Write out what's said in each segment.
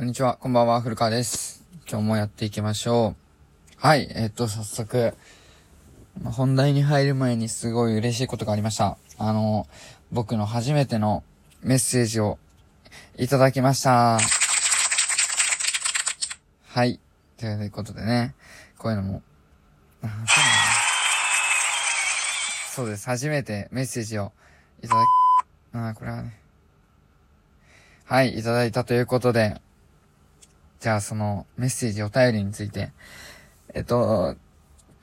こんにちは、こんばんは、古川です。今日もやっていきましょう。はい、えっと、早速、本題に入る前にすごい嬉しいことがありました。あの、僕の初めてのメッセージをいただきました。はい。ということでね、こういうのも、そうです。初めてメッセージをいただき、あーこれはね。はい、いただいたということで、じゃあそのメッセージ、お便りについて、えっと、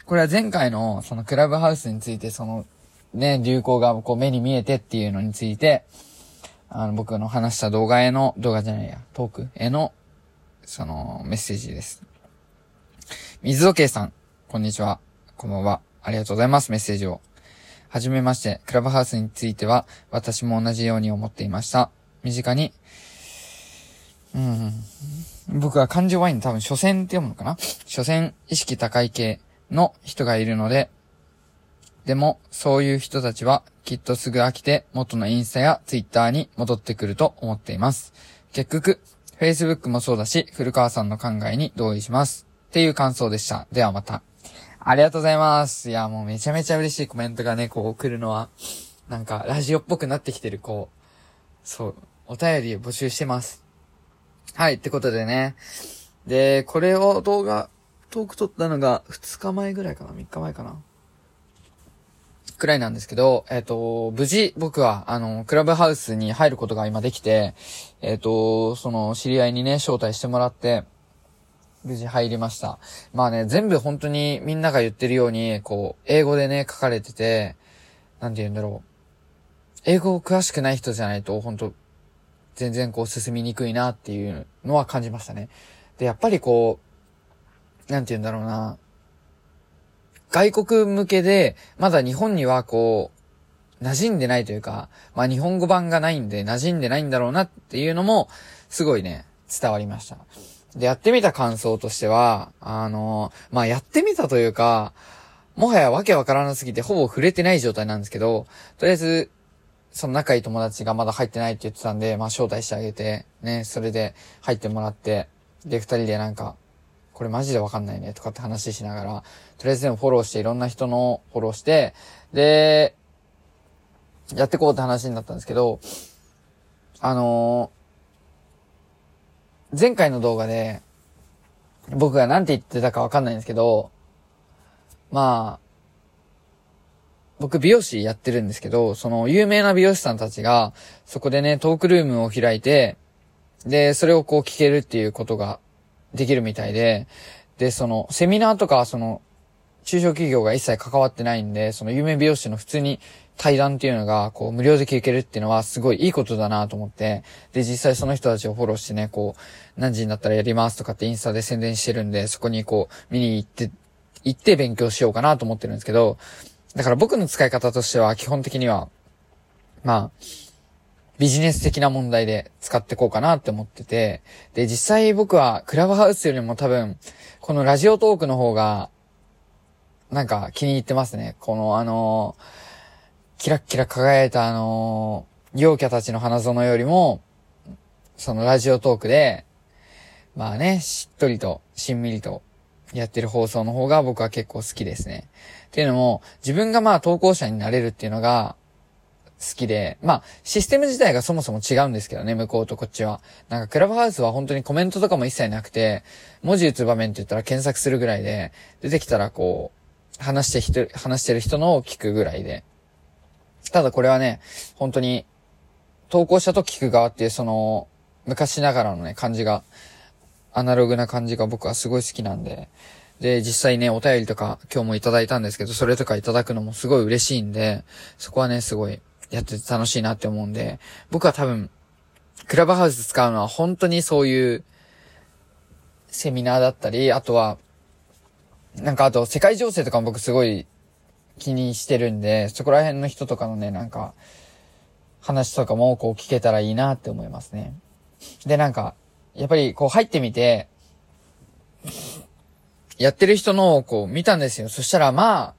これは前回のそのクラブハウスについてそのね、流行がこう目に見えてっていうのについて、あの僕の話した動画への、動画じゃないや、トークへの、そのメッセージです。水時計さん、こんにちは。こんばんは。ありがとうございます、メッセージを。はじめまして、クラブハウスについては、私も同じように思っていました。身近に、うん、僕は感情ワイン多分、初戦って読むのかな？初戦意識高い系の人がいるので、でも、そういう人たちは、きっとすぐ飽きて、元のインスタやツイッターに戻ってくると思っています。結局、Facebook もそうだし、古川さんの考えに同意します。っていう感想でした。ではまた。ありがとうございます。いや、もうめちゃめちゃ嬉しいコメントがね、こう来るのは、なんか、ラジオっぽくなってきてる、こう、そう、お便りを募集してます。はい、ってことでね。で、これを動画、トーク撮ったのが2日前ぐらいかな ?3 日前かなくらいなんですけど、えっ、と、無事僕は、あの、クラブハウスに入ることが今できて、えっ、と、その、知り合いにね、招待してもらって、無事入りました。まあね、全部本当にみんなが言ってるように、こう、英語でね、書かれてて、なんて言うんだろう。英語詳しくない人じゃないと、本当全然こう進みにくいなっていうのは感じましたね。で、やっぱりこう、なんて言うんだろうな。外国向けで、まだ日本にはこう、馴染んでないというか、まあ日本語版がないんで馴染んでないんだろうなっていうのも、すごいね、伝わりました。で、やってみた感想としては、あの、まあやってみたというか、もはやわけわからなすぎてほぼ触れてない状態なんですけど、とりあえず、その仲いい友達がまだ入ってないって言ってたんで、まあ招待してあげて、ね、それで入ってもらって、で、二人でなんか、これマジでわかんないねとかって話しながら、とりあえずでもフォローして、いろんな人のフォローして、で、やってこうって話になったんですけど、あのー前回の動画で、僕が何て言ってたかわかんないんですけど、まあ、僕美容師やってるんですけど、その有名な美容師さんたちが、そこでね、トークルームを開いて、で、それをこう聞けるっていうことができるみたいで、で、その、セミナーとか、その、中小企業が一切関わってないんで、その有名美容師の普通に対談っていうのが、こう、無料で聞けるっていうのはすごいいいことだなと思って、で、実際その人たちをフォローしてね、こう、何時になったらやりますとかってインスタで宣伝してるんで、そこにこう、見に行って、行って勉強しようかなと思ってるんですけど、だから僕の使い方としては、基本的には、まあ、ビジネス的な問題で使ってこうかなって思ってて、で、実際僕はクラブハウスよりも多分、このラジオトークの方が、なんか気に入ってますね。このあのキラッキラ輝いたあの陽キャたちの花園よりも、そのラジオトークで、まあね、しっとりと、しんみりとやってる放送の方が僕は結構好きですね。っていうのも、自分がまあ投稿者になれるっていうのが好きで、まあシステム自体がそもそも違うんですけどね、向こうとこっちは。なんかクラブハウスは本当にコメントとかも一切なくて、文字打つ場面って言ったら検索するぐらいで、出てきたらこう、話して人、話してる人のを聞くぐらいで。ただこれはね、本当に、投稿者と聞く側っていうその、昔ながらのね、感じが、アナログな感じが僕はすごい好きなんで、で、実際ね、お便りとか今日もいただいたんですけど、それとかいただくのもすごい嬉しいんで、そこはね、すごいやってて楽しいなって思うんで、僕は多分、クラブハウス使うのは本当にそういう、セミナーだったり、あとは、なんかあと世界情勢とかも僕すごい気にしてるんで、そこら辺の人とかのね、なんか、話とかもこう聞けたらいいなって思いますね。で、なんか、やっぱりこう入ってみて、やってる人のをこう見たんですよ。そしたらまあ、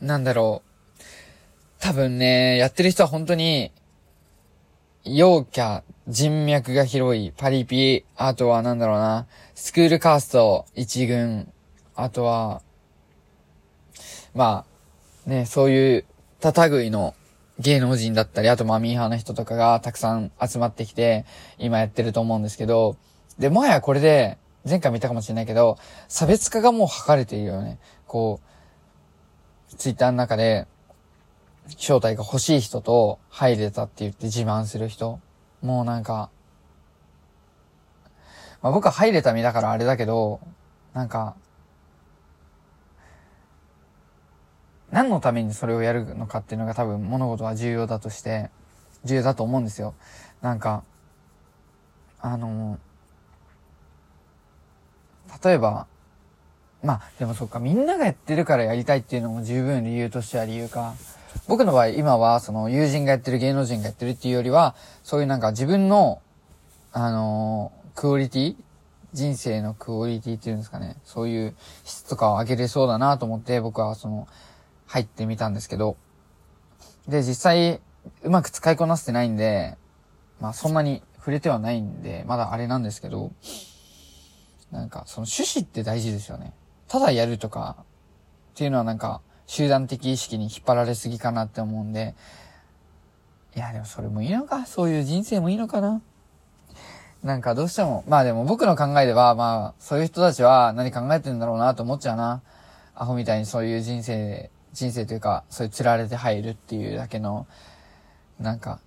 なんだろう。多分ね、やってる人は本当に、陽キャ、人脈が広い、パリピ、あとはなんだろうな、スクールカースト、一軍、あとは、まあ、ね、そういう、たたぐいの芸能人だったり、あとまあミーハーな人とかがたくさん集まってきて、今やってると思うんですけど、で、もはやこれで、前回見たかもしれないけど、差別化がもう図れているよね。こう、ツイッターの中で、正体が欲しい人と入れたって言って自慢する人。もうなんか、まあ僕は入れた身だからあれだけど、なんか、何のためにそれをやるのかっていうのが多分物事は重要だとして、重要だと思うんですよ。なんか、あの、例えば、まあ、でもそっか、みんながやってるからやりたいっていうのも十分理由としては理由か。僕の場合、今は、その、友人がやってる、芸能人がやってるっていうよりは、そういうなんか自分の、あのー、クオリティ人生のクオリティっていうんですかね。そういう質とかを上げれそうだなと思って、僕はその、入ってみたんですけど、で、実際、うまく使いこなせてないんで、まあそんなに触れてはないんで、まだあれなんですけど、なんか、その趣旨って大事ですよね。ただやるとか、っていうのはなんか、集団的意識に引っ張られすぎかなって思うんで、いや、でもそれもいいのかそういう人生もいいのかななんかどうしても、まあでも僕の考えでは、まあ、そういう人たちは何考えてんだろうなと思っちゃうな。アホみたいにそういう人生人生というか、そういう釣られて入るっていうだけの、なんか、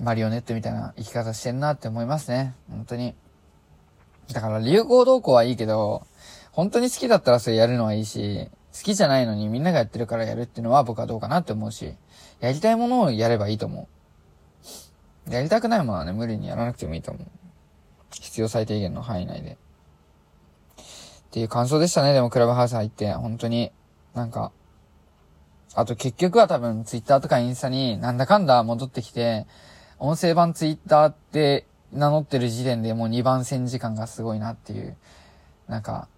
マリオネットみたいな生き方してんなって思いますね。本当に。だから流行動向はいいけど、本当に好きだったらそれやるのはいいし、好きじゃないのにみんながやってるからやるっていうのは僕はどうかなって思うし、やりたいものをやればいいと思う。やりたくないものはね、無理にやらなくてもいいと思う。必要最低限の範囲内で。っていう感想でしたね、でもクラブハウス入って、本当に。なんか、あと結局は多分ツイッターとかインスタになんだかんだ戻ってきて、音声版ツイッターって名乗ってる時点でもう2番線時間がすごいなっていう。なんか、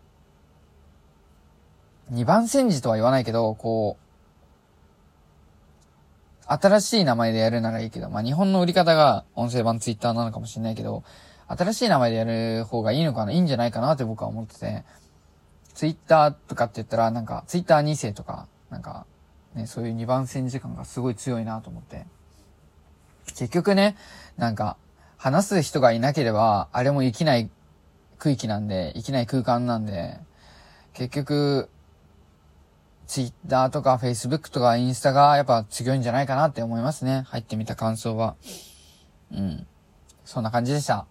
2番線時とは言わないけど、こう、新しい名前でやるならいいけど、まあ日本の売り方が音声版ツイッターなのかもしれないけど、新しい名前でやる方がいいのかな、いいんじゃないかなって僕は思ってて、ツイッターとかって言ったら、なんか、ツイッター2世とか、なんか、ね、そういう2番線時間がすごい強いなと思って。結局ね、なんか、話す人がいなければ、あれも生きない区域なんで、生きない空間なんで、結局、ツイッターとかフェイスブックとかインスタがやっぱ強いんじゃないかなって思いますね。入ってみた感想は。うん。そんな感じでした。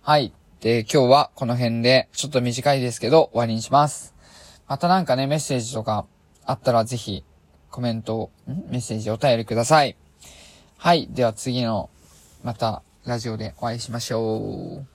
はい。で、今日はこの辺で、ちょっと短いですけど、終わりにします。またなんかね、メッセージとかあったらぜひ、コメント、メッセージお便りください。はい。では次の、また、ラジオでお会いしましょう。